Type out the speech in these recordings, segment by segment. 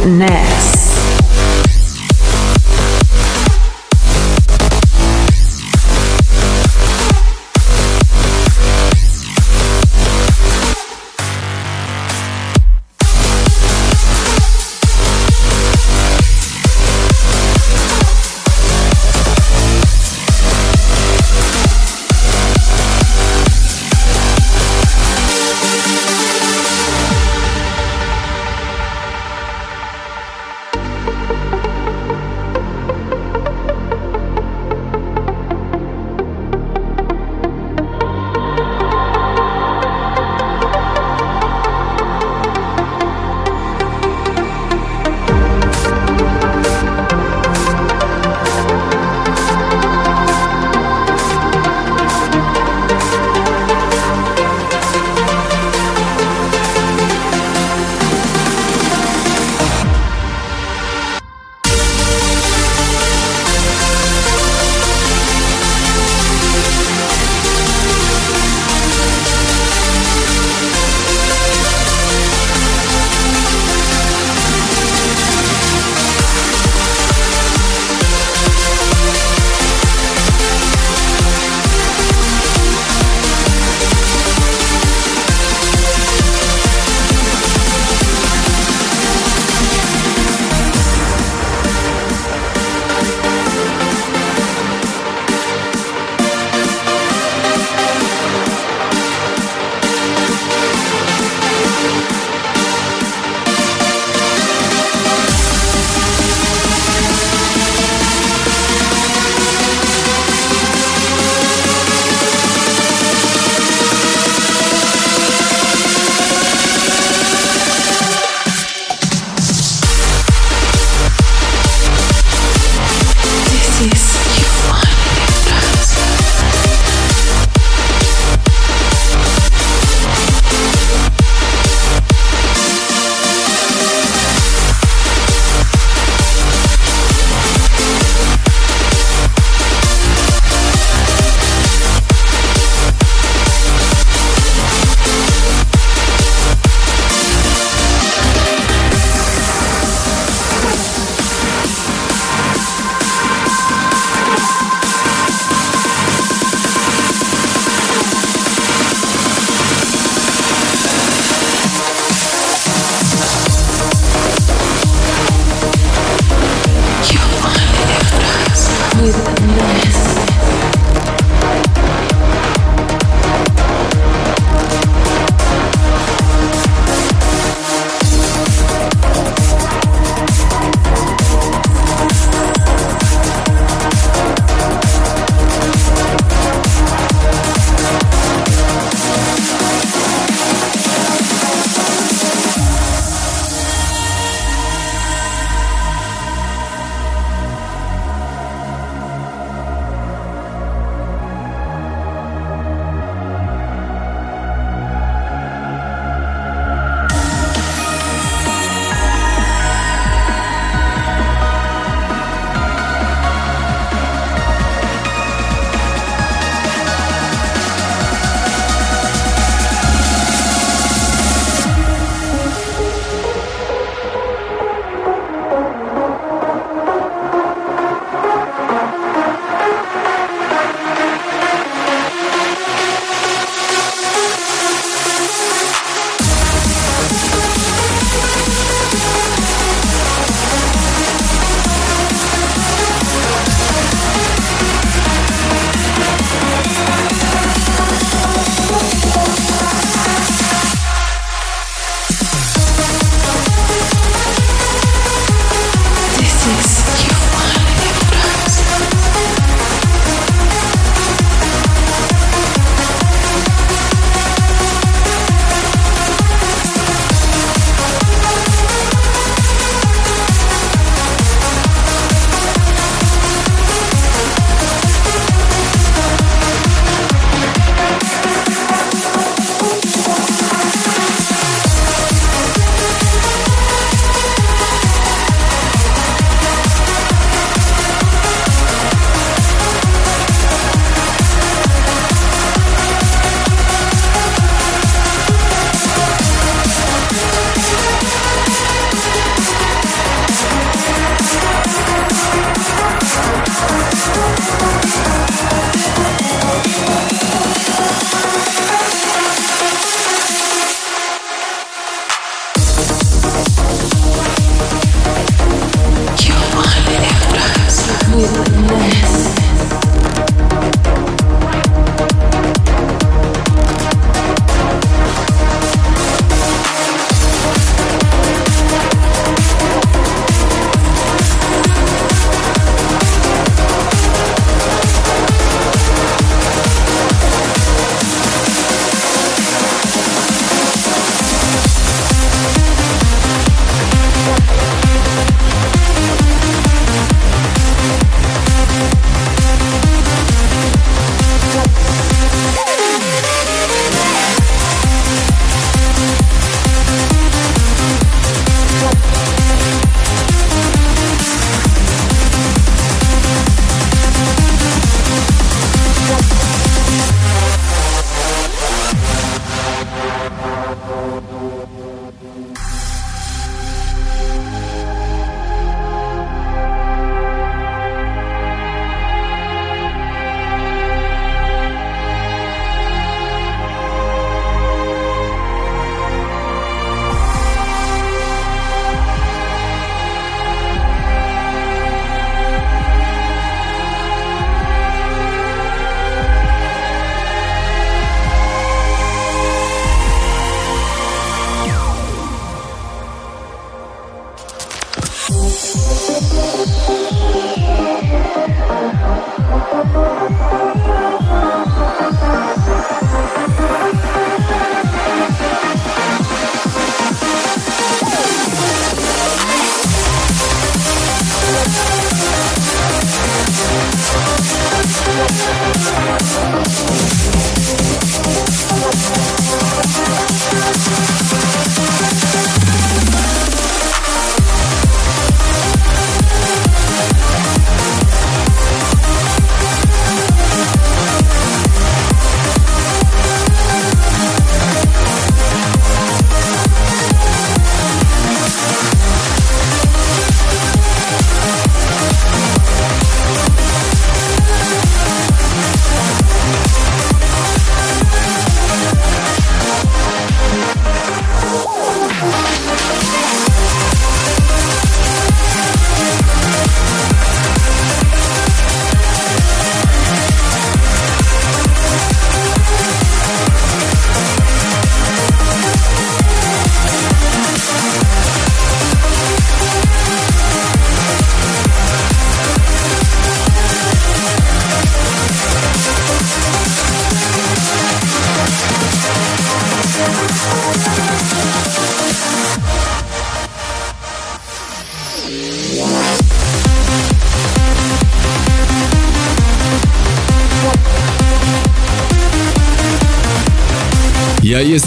Trance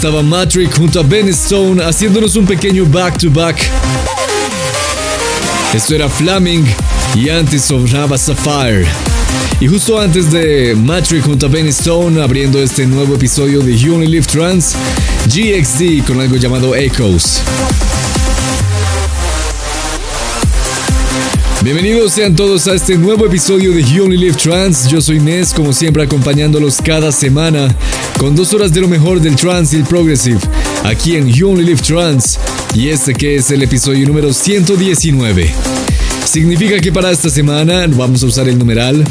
estaba Matrix junto a Ben Stone haciéndonos un pequeño back to back. Esto era Flaming y antes sonaba Sapphire. Y justo antes de Matrix junto a Ben Stone abriendo este nuevo episodio de You Only Live Trans, GXD con algo llamado Echoes. Bienvenidos sean todos a este nuevo episodio de You Only Live Trans. Yo soy Nes, como siempre acompañándolos cada semana con dos horas de lo mejor del trance y el progressive aquí en You Only Live Trans y este que es el episodio número 119. Significa que para esta semana vamos a usar el numeral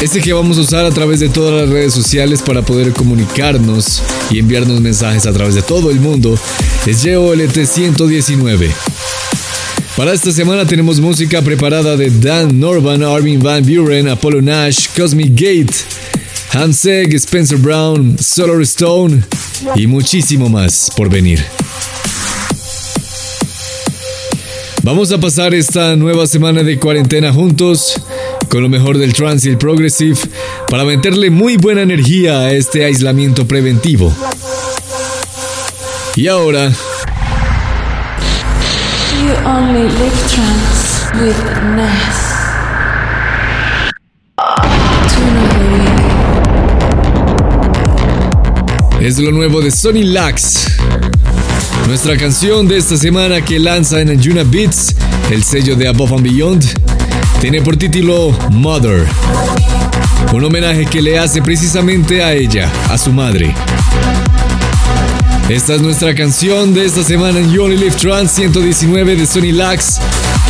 este que vamos a usar a través de todas las redes sociales para poder comunicarnos y enviarnos mensajes a través de todo el mundo es YOLT 119. Para esta semana tenemos música preparada de Dan Norban, Armin Van Buren, Apollo Nash, Cosmic Gate, Hanseg, Spencer Brown, Solar Stone y muchísimo más por venir. Vamos a pasar esta nueva semana de cuarentena juntos con lo mejor del trance y el progressive para meterle muy buena energía a este aislamiento preventivo. Y ahora. Es lo nuevo de Sony Lax. Nuestra canción de esta semana que lanza en Anjuna Beats, el sello de Above and Beyond, tiene por título Mother. Un homenaje que le hace precisamente a ella, a su madre. Esta es nuestra canción de esta semana en You Trans 119 de Sony Lax,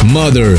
Mother.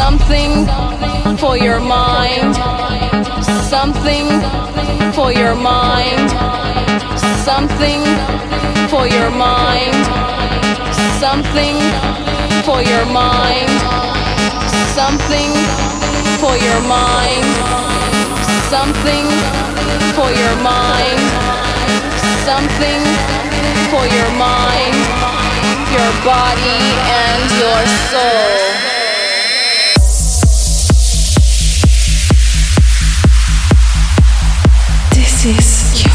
Something for your mind. Something for your mind. Something for your mind. Something for your mind. Something for your mind. Something for your mind. Something for your mind, your body, and your soul. This is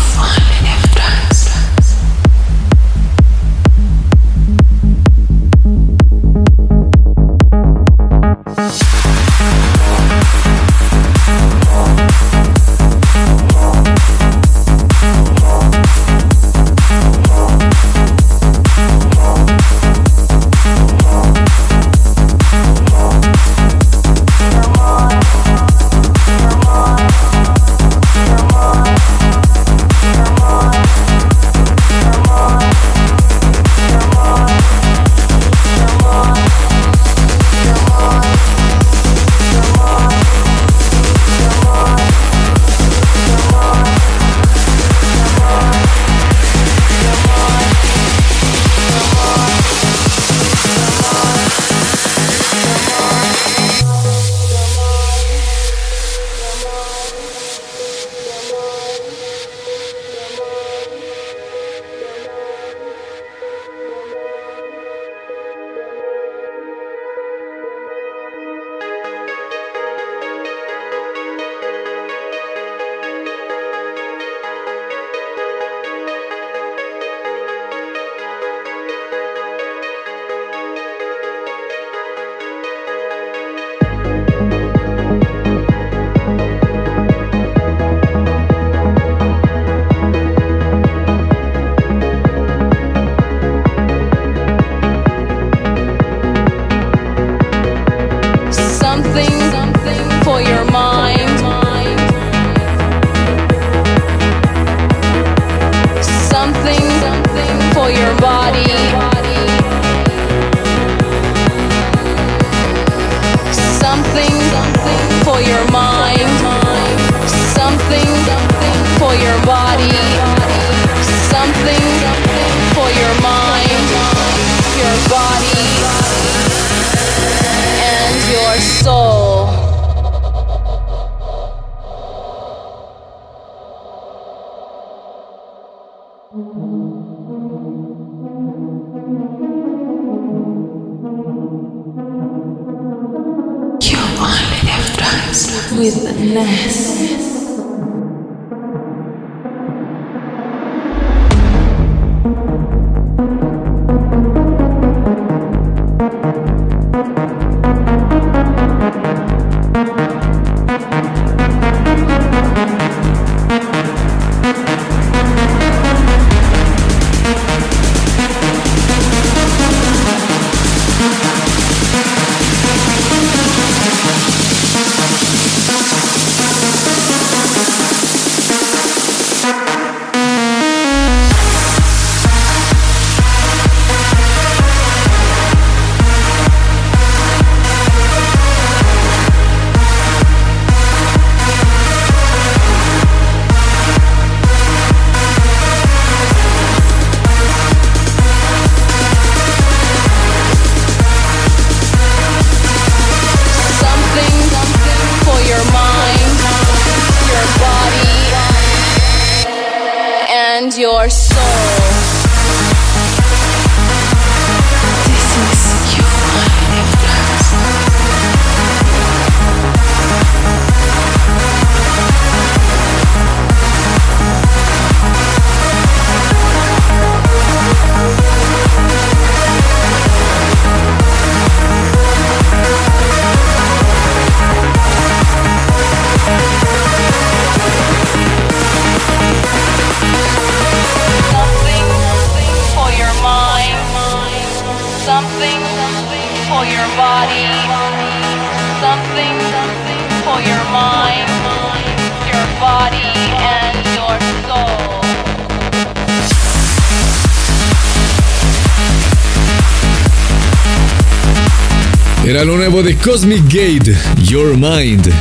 de Cosmic Gate, Your Mind,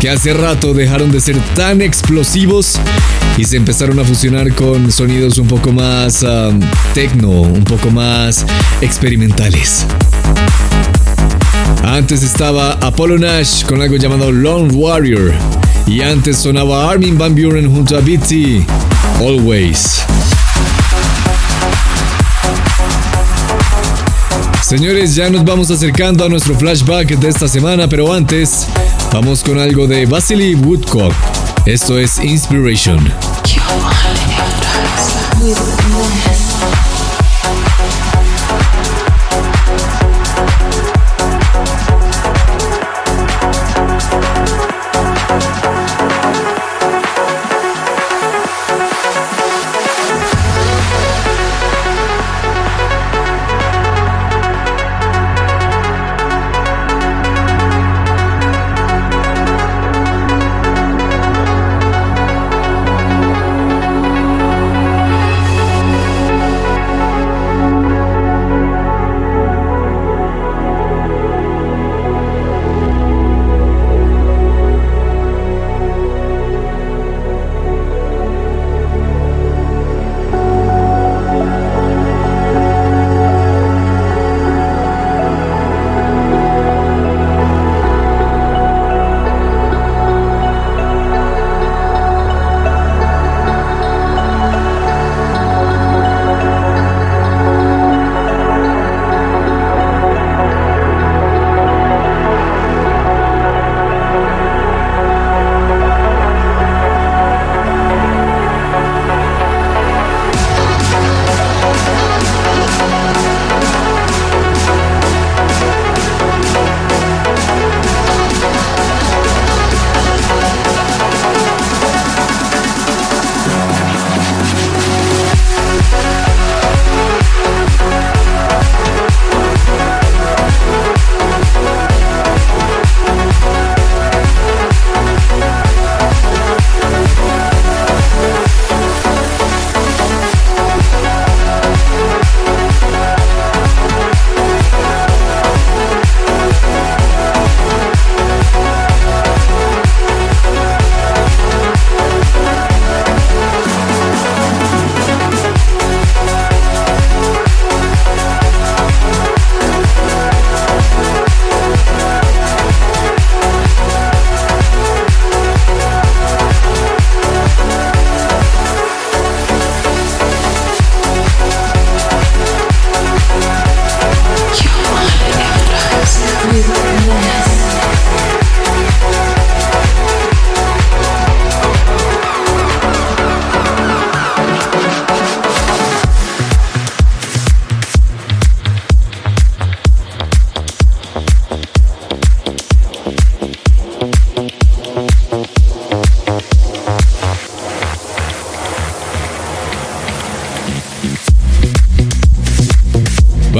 que hace rato dejaron de ser tan explosivos y se empezaron a fusionar con sonidos un poco más um, techno, un poco más experimentales. Antes estaba Apollo Nash con algo llamado Lone Warrior. Y antes sonaba Armin Van Buren junto a BT, Always. Señores, ya nos vamos acercando a nuestro flashback de esta semana, pero antes vamos con algo de Vasily Woodcock. Esto es Inspiration.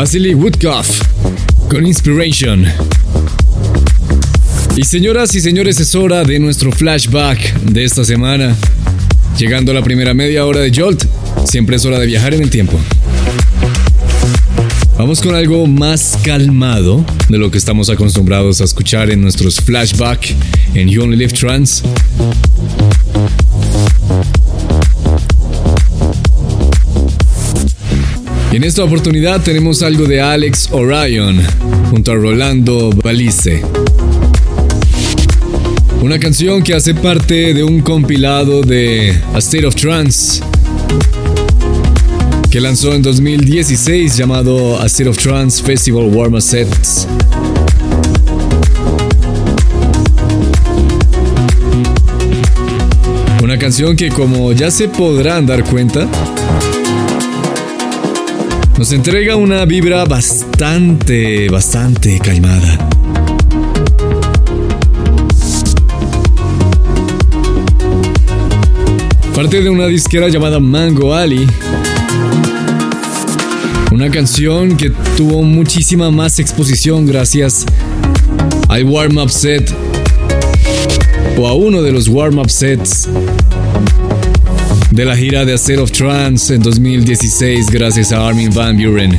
Vasily Woodcoff con Inspiration. Y señoras y señores, es hora de nuestro flashback de esta semana. Llegando a la primera media hora de Jolt, siempre es hora de viajar en el tiempo. Vamos con algo más calmado de lo que estamos acostumbrados a escuchar en nuestros flashback en You Only Live Trance. En esta oportunidad tenemos algo de Alex Orion junto a Rolando Balice. Una canción que hace parte de un compilado de A State of Trance que lanzó en 2016 llamado A State of Trance Festival Warm Sets. Una canción que como ya se podrán dar cuenta, nos entrega una vibra bastante, bastante calmada. Parte de una disquera llamada Mango Ali. Una canción que tuvo muchísima más exposición gracias al warm-up set o a uno de los warm-up sets de la gira de A State of Trance en 2016 gracias a Armin Van Buren.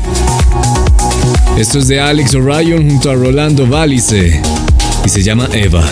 Esto es de Alex Orion junto a Rolando Valice y se llama Eva.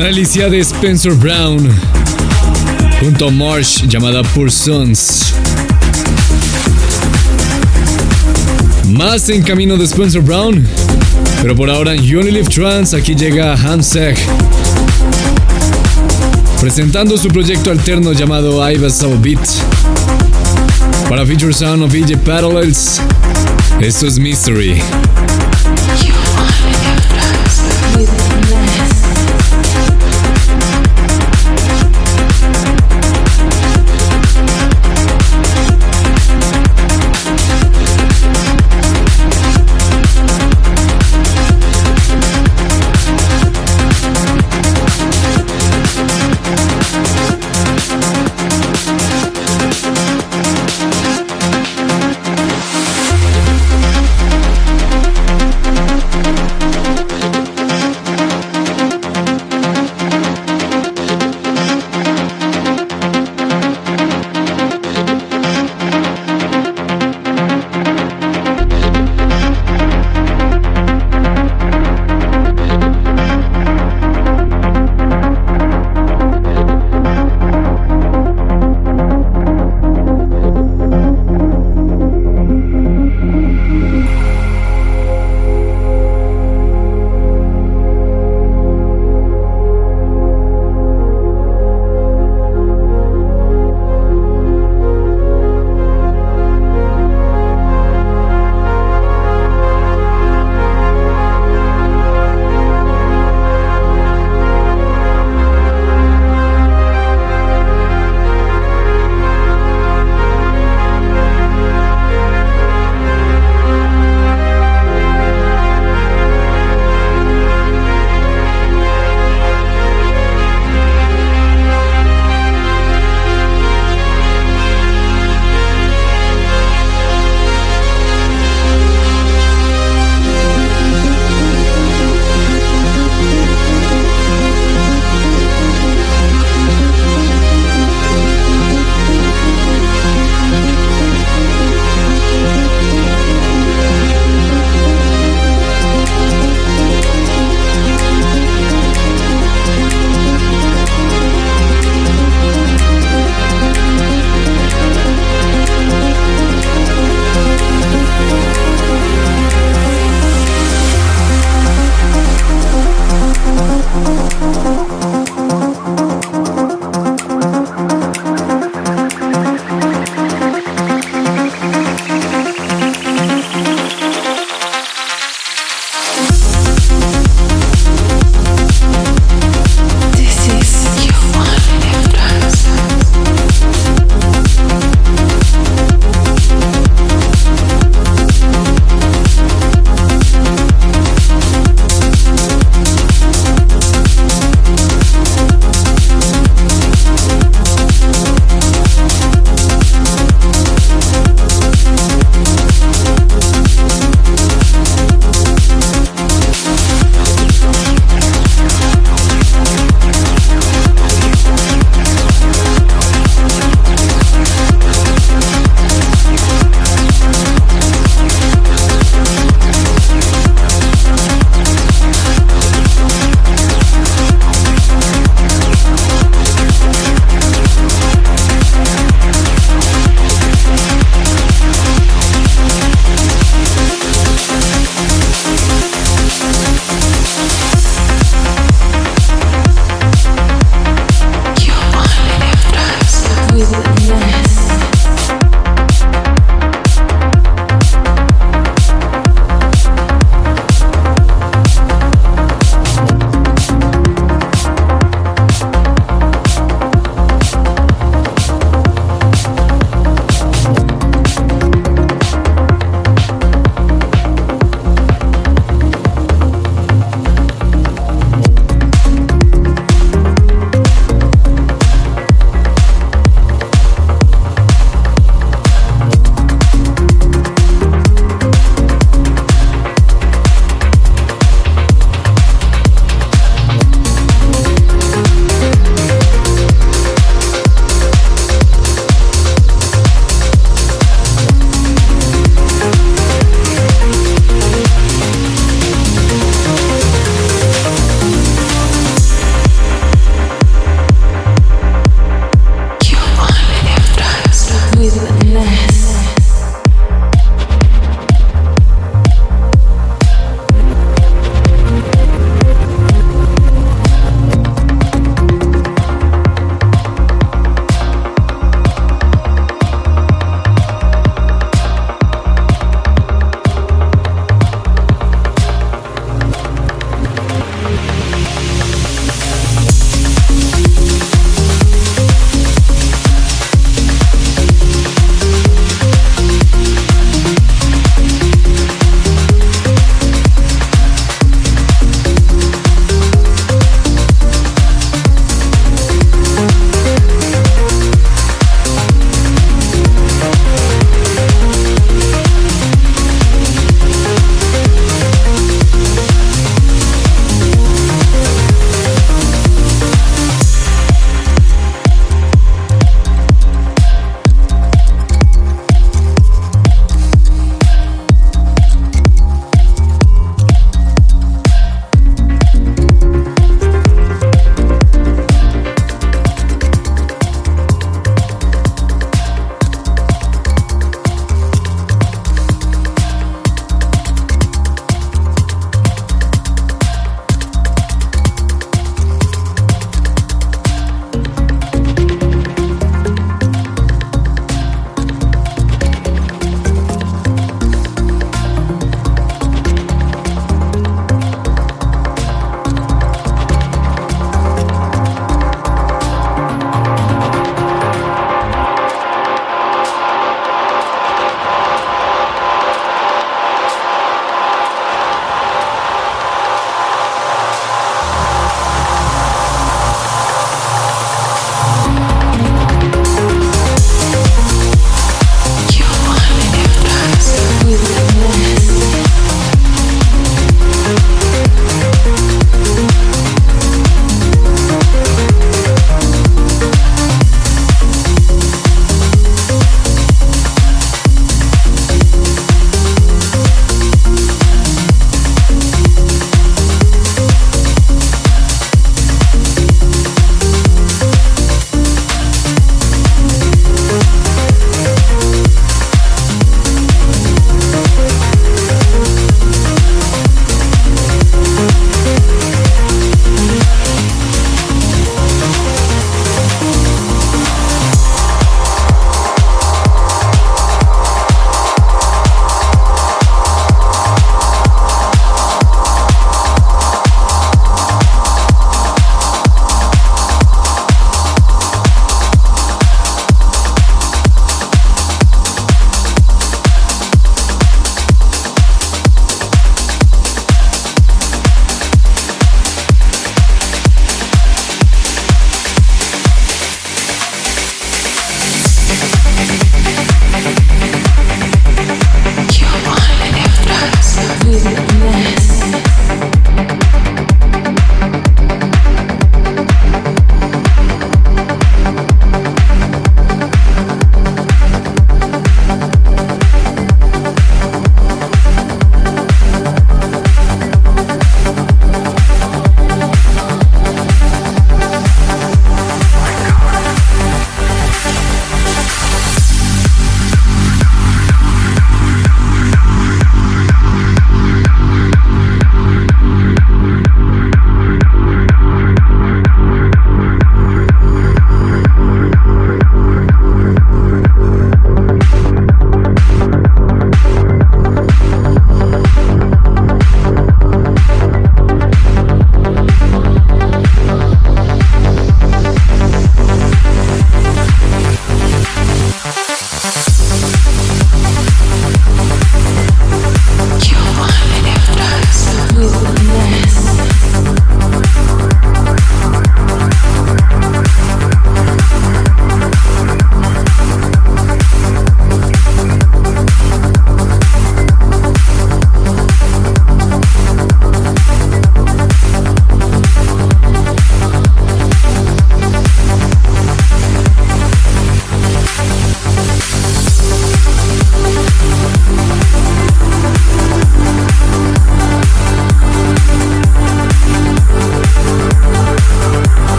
Una delicia de Spencer Brown junto a Marsh llamada Poor Sons. Más en camino de Spencer Brown, pero por ahora en You Only Live Trans aquí llega Hamsek presentando su proyecto alterno llamado I Was Beat. Para Feature Sound of VJ Parallels, esto es Mystery.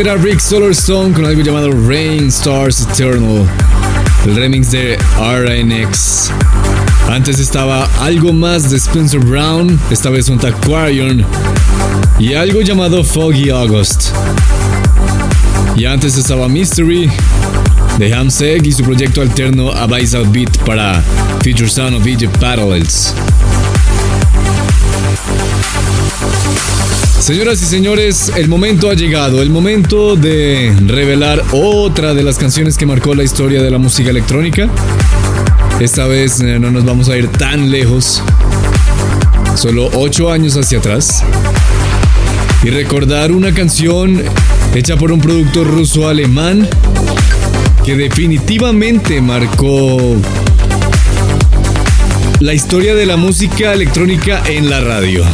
Era Rick Solarstone con algo llamado Rain Stars Eternal, el remix de RNX. Antes estaba algo más de Spencer Brown, esta vez un Aquarium, y algo llamado Foggy August. Y antes estaba Mystery de Hamseg y su proyecto alterno Abyssal Beat para Future Sound of Egypt Parallels. Señoras y señores, el momento ha llegado, el momento de revelar otra de las canciones que marcó la historia de la música electrónica. Esta vez eh, no nos vamos a ir tan lejos, solo 8 años hacia atrás, y recordar una canción hecha por un productor ruso-alemán que definitivamente marcó la historia de la música electrónica en la radio.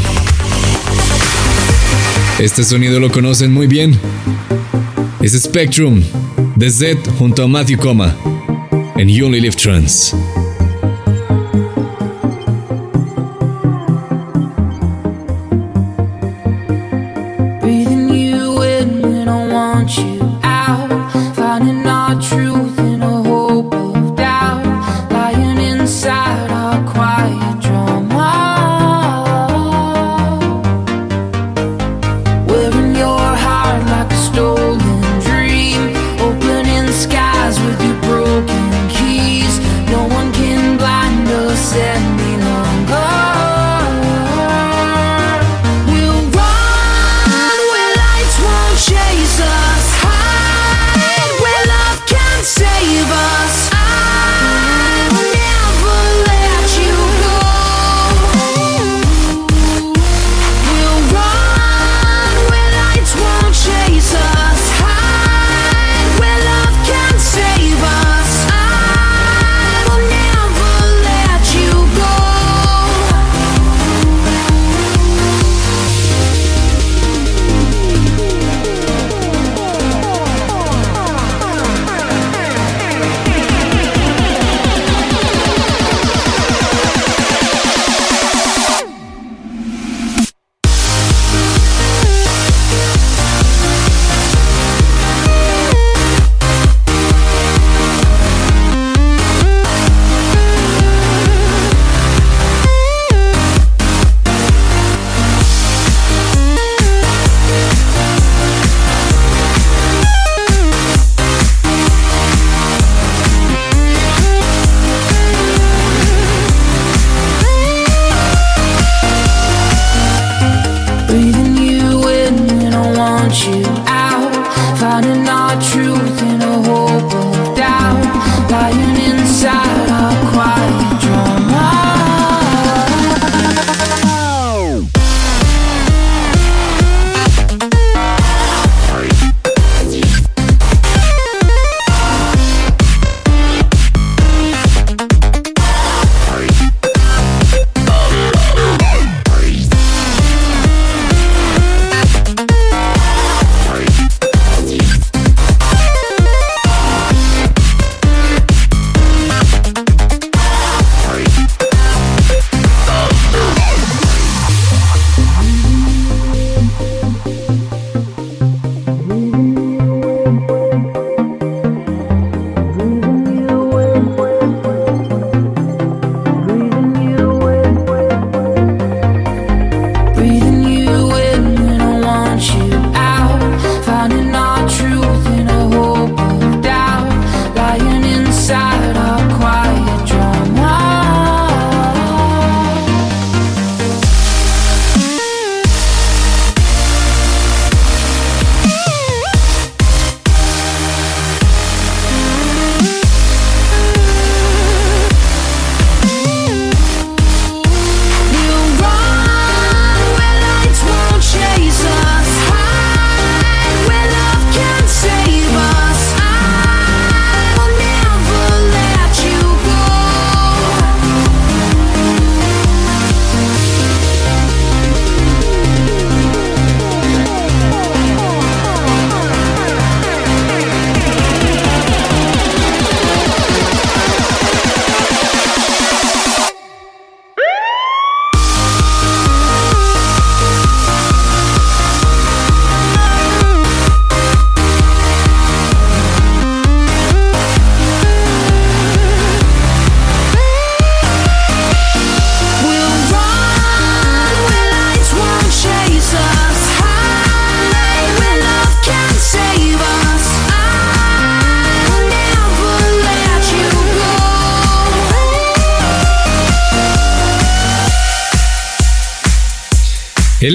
Este sonido lo conocen muy bien. Es Spectrum de Z junto a Matthew Coma en You Only Live Trance.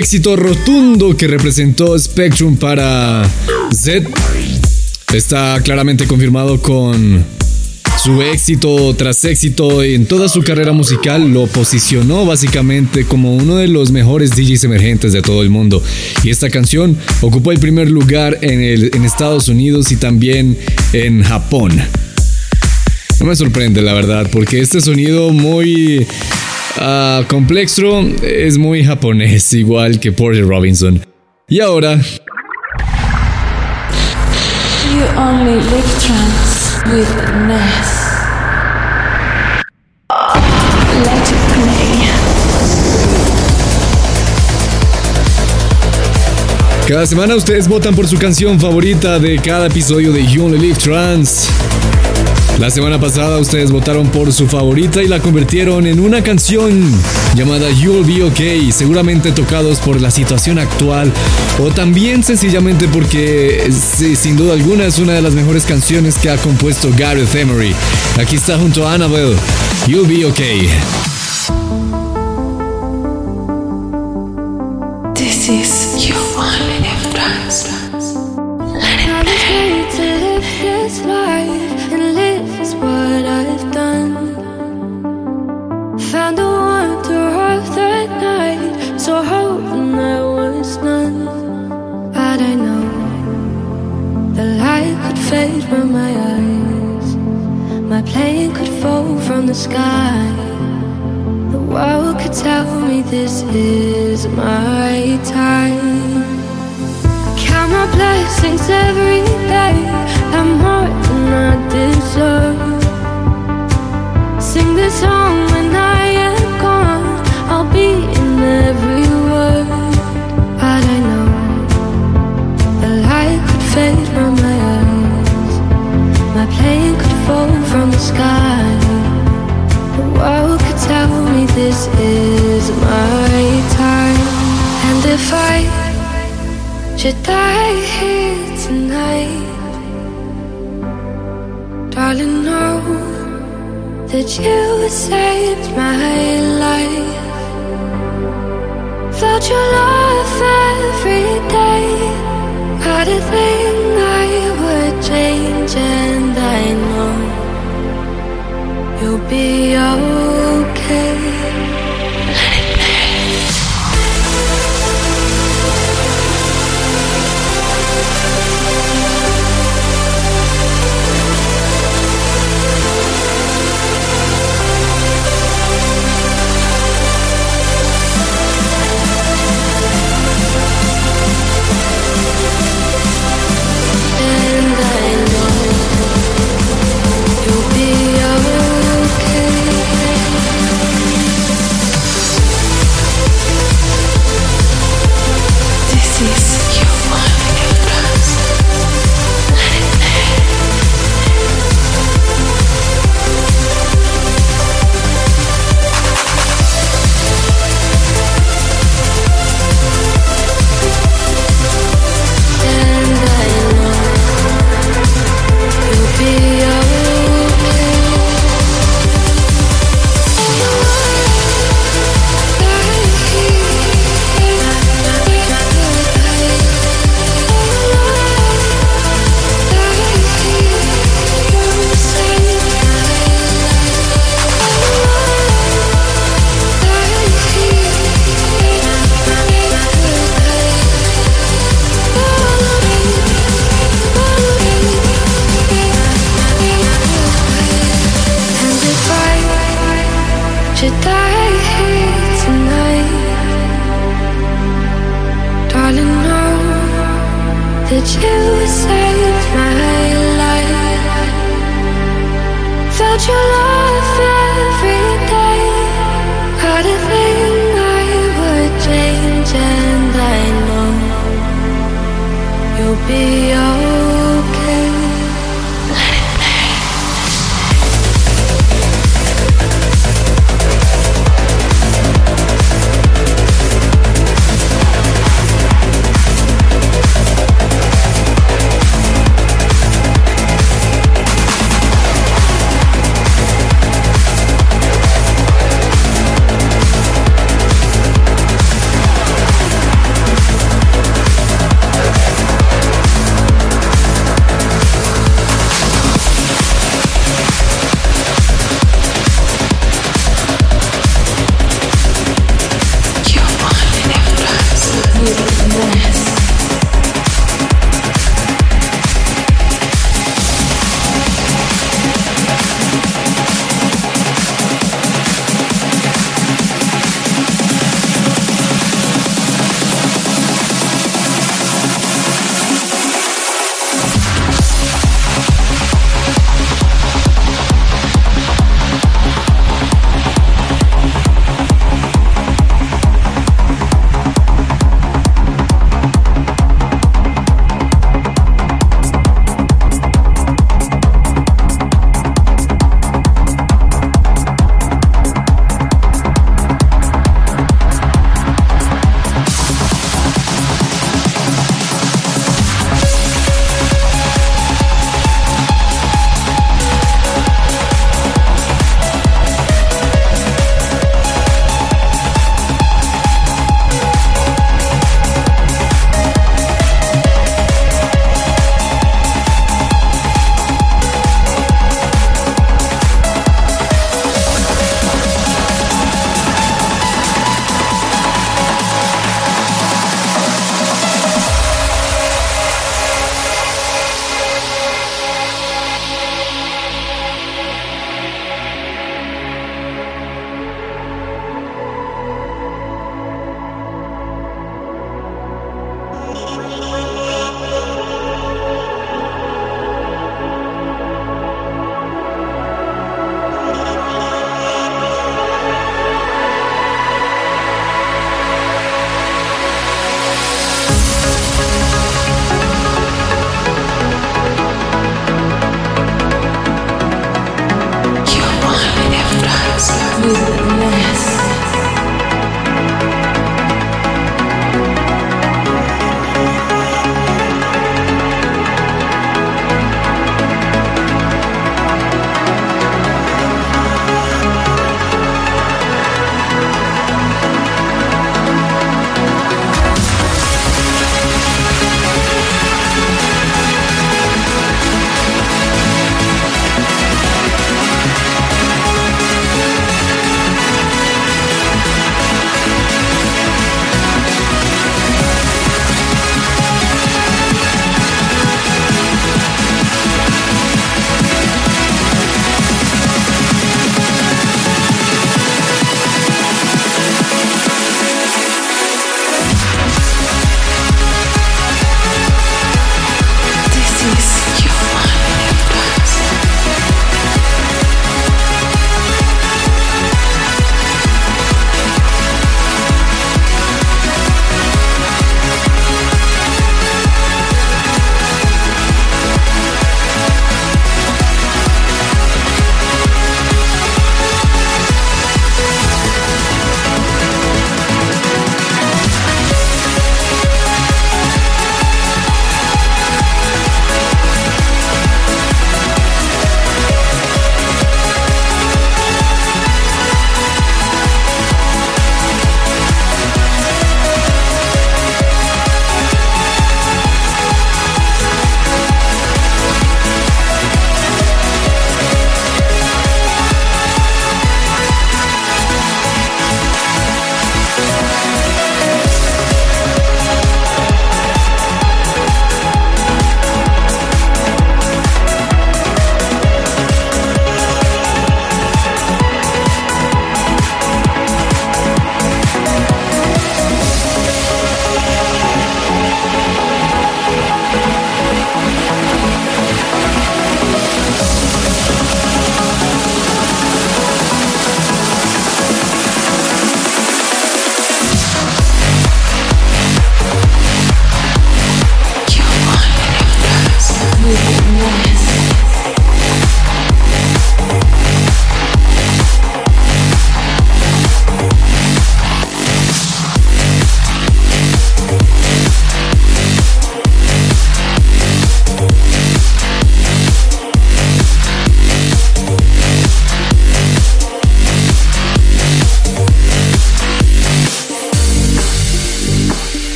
Éxito rotundo que representó Spectrum para Z está claramente confirmado con su éxito tras éxito en toda su carrera musical lo posicionó básicamente como uno de los mejores DJs emergentes de todo el mundo. Y esta canción ocupó el primer lugar en, en Estados Unidos y también en Japón. No me sorprende la verdad, porque este sonido muy uh, complejo es muy japonés, igual que Porter Robinson. Y ahora... You only live trance with Ness. Let it play. Cada semana ustedes votan por su canción favorita de cada episodio de You Only Live Trans. La semana pasada ustedes votaron por su favorita y la convirtieron en una canción llamada You'll Be Okay, seguramente tocados por la situación actual o también sencillamente porque sin duda alguna es una de las mejores canciones que ha compuesto Gareth Emery. Aquí está junto a Annabelle, You'll Be Okay. This is my plane could fall from the sky. The world could tell me this is my time. Count my blessings every day. I'm more than I deserve. Sing this song when I am gone. I'll be in every word. But I know the light could fade from my eyes. My plane could fall sky. The world could tell me this is my time. And if I should die here tonight. Darling, know that you saved my life. Felt your love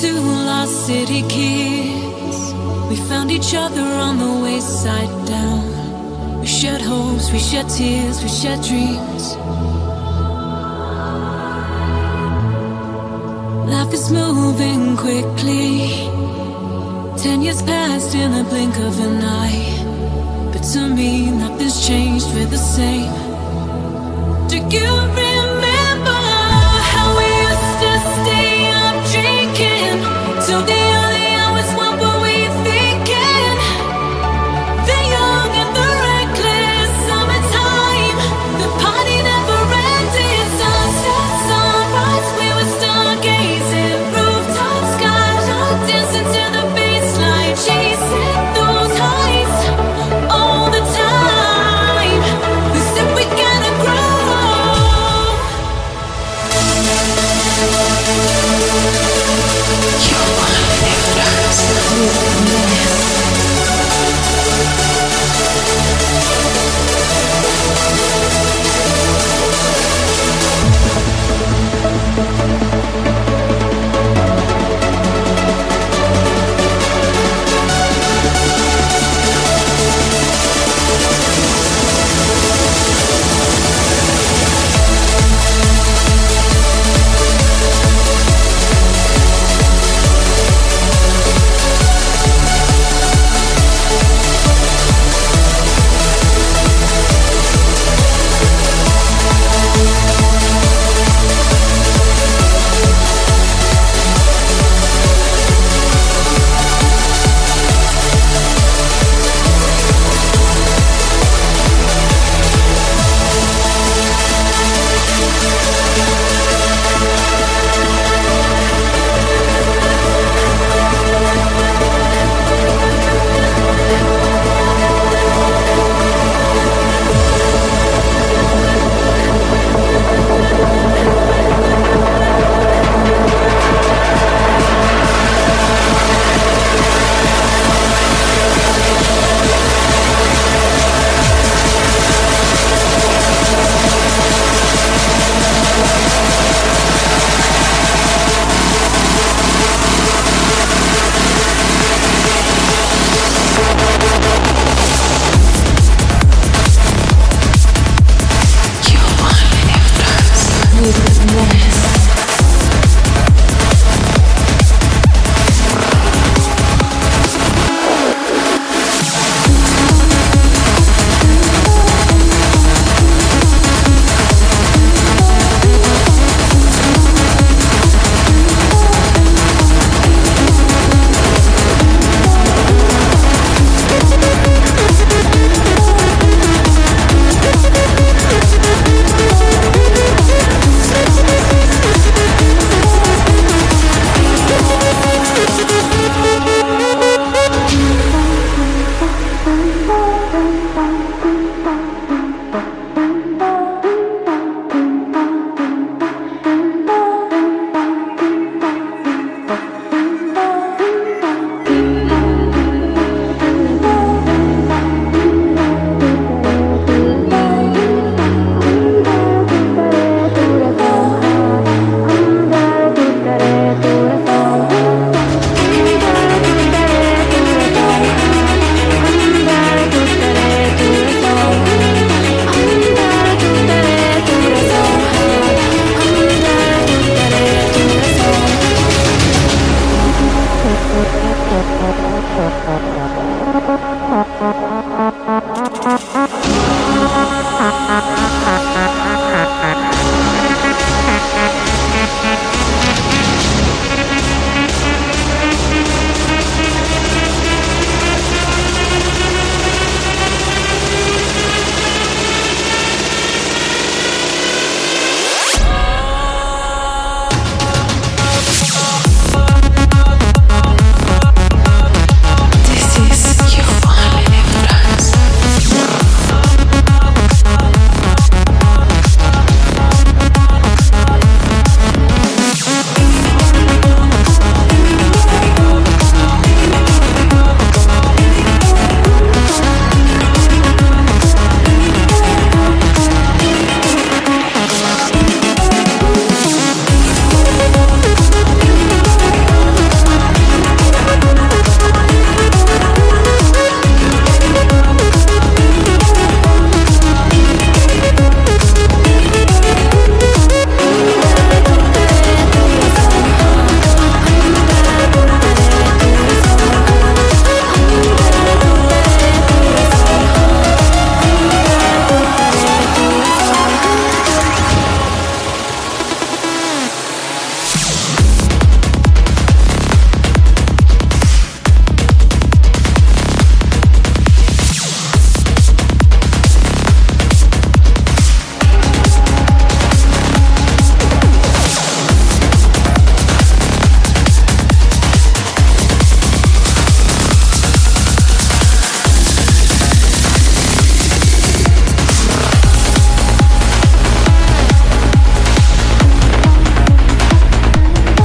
two lost city kids. We found each other on the wayside down. We shared hopes, we shared tears, we shared dreams. Life is moving quickly. Ten years passed in the blink of an eye. But to me, nothing's changed, we're the same. Do you to the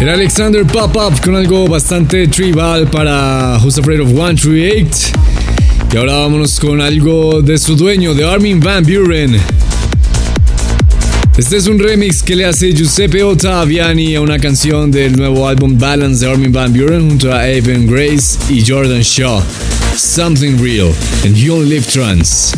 Era Alexander Popov con algo bastante tribal para Who's Afraid of 138. Y ahora vámonos con algo de su dueño, de Armin Van Buren. Este es un remix que le hace Giuseppe Ottaviani a una canción del nuevo álbum Balance de Armin Van Buren junto a Evan Grace y Jordan Shaw. Something Real and You'll Live Trans.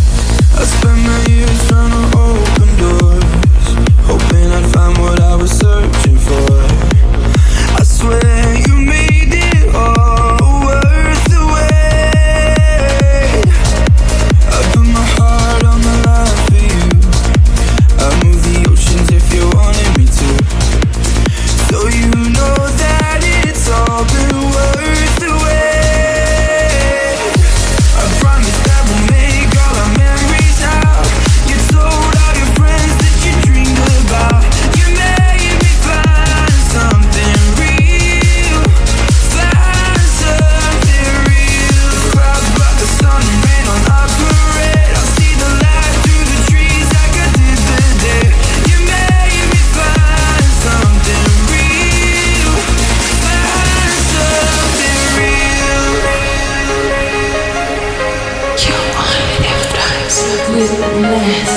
with the mess.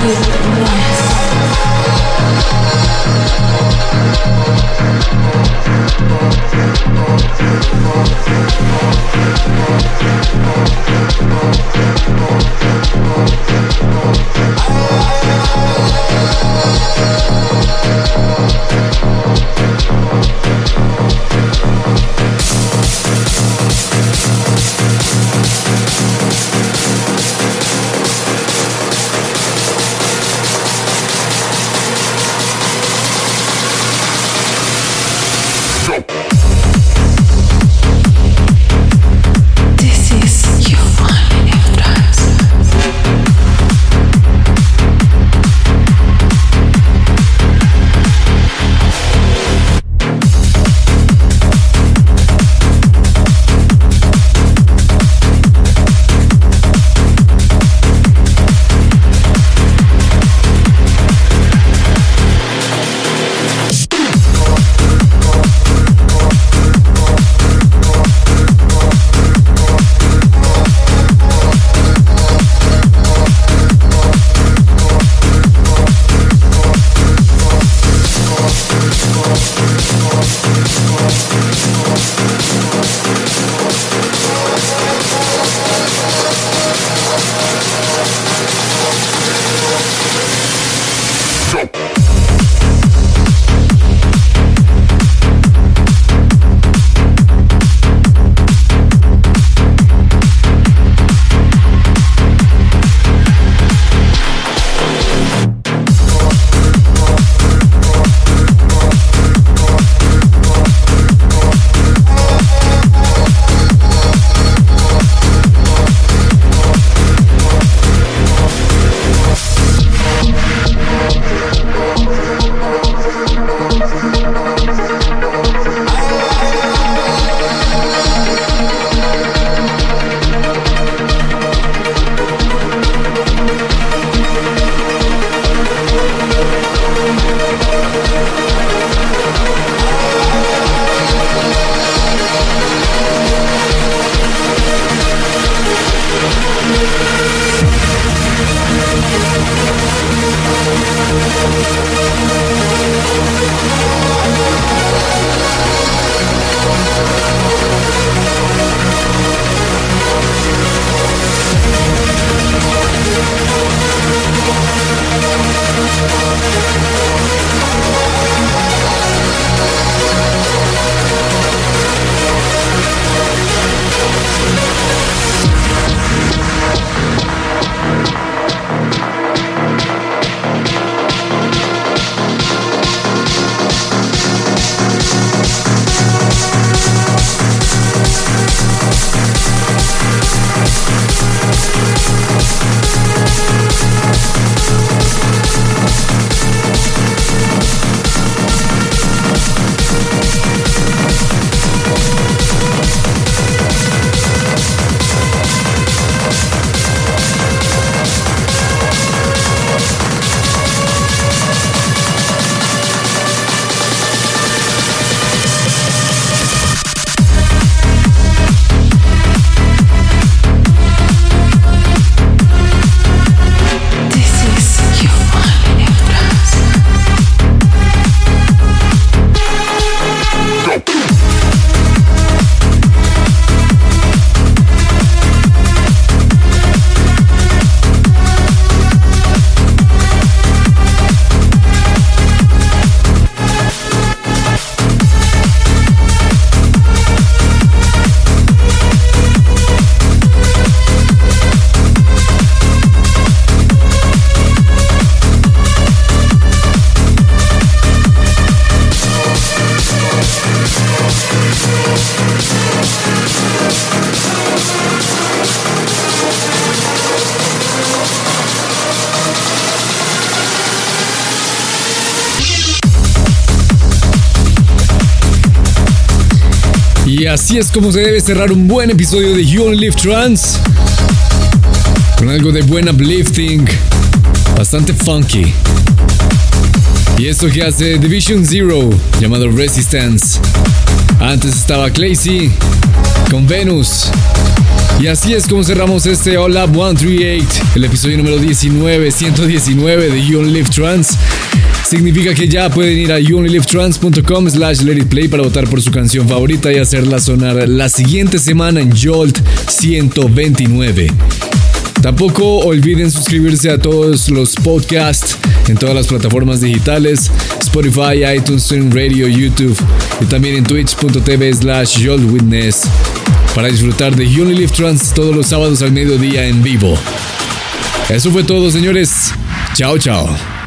This así es como se debe cerrar un buen episodio de You Only Live Trans. Con algo de buen uplifting, bastante funky. Y esto que hace Division Zero, llamado Resistance. Antes estaba Claycy con Venus. Y así es como cerramos este All Up 138, el episodio número 19, 119 de You Only Live Trans. Significa que ya pueden ir a youonlylivetrans.com slash let it play para votar por su canción favorita y hacerla sonar la siguiente semana en Jolt 129. Tampoco olviden suscribirse a todos los podcasts en todas las plataformas digitales, Spotify, iTunes, Stream Radio, YouTube y también en twitch.tv slash Witness para disfrutar de Unilift Trans todos los sábados al mediodía en vivo. Eso fue todo, señores. Chao, chao.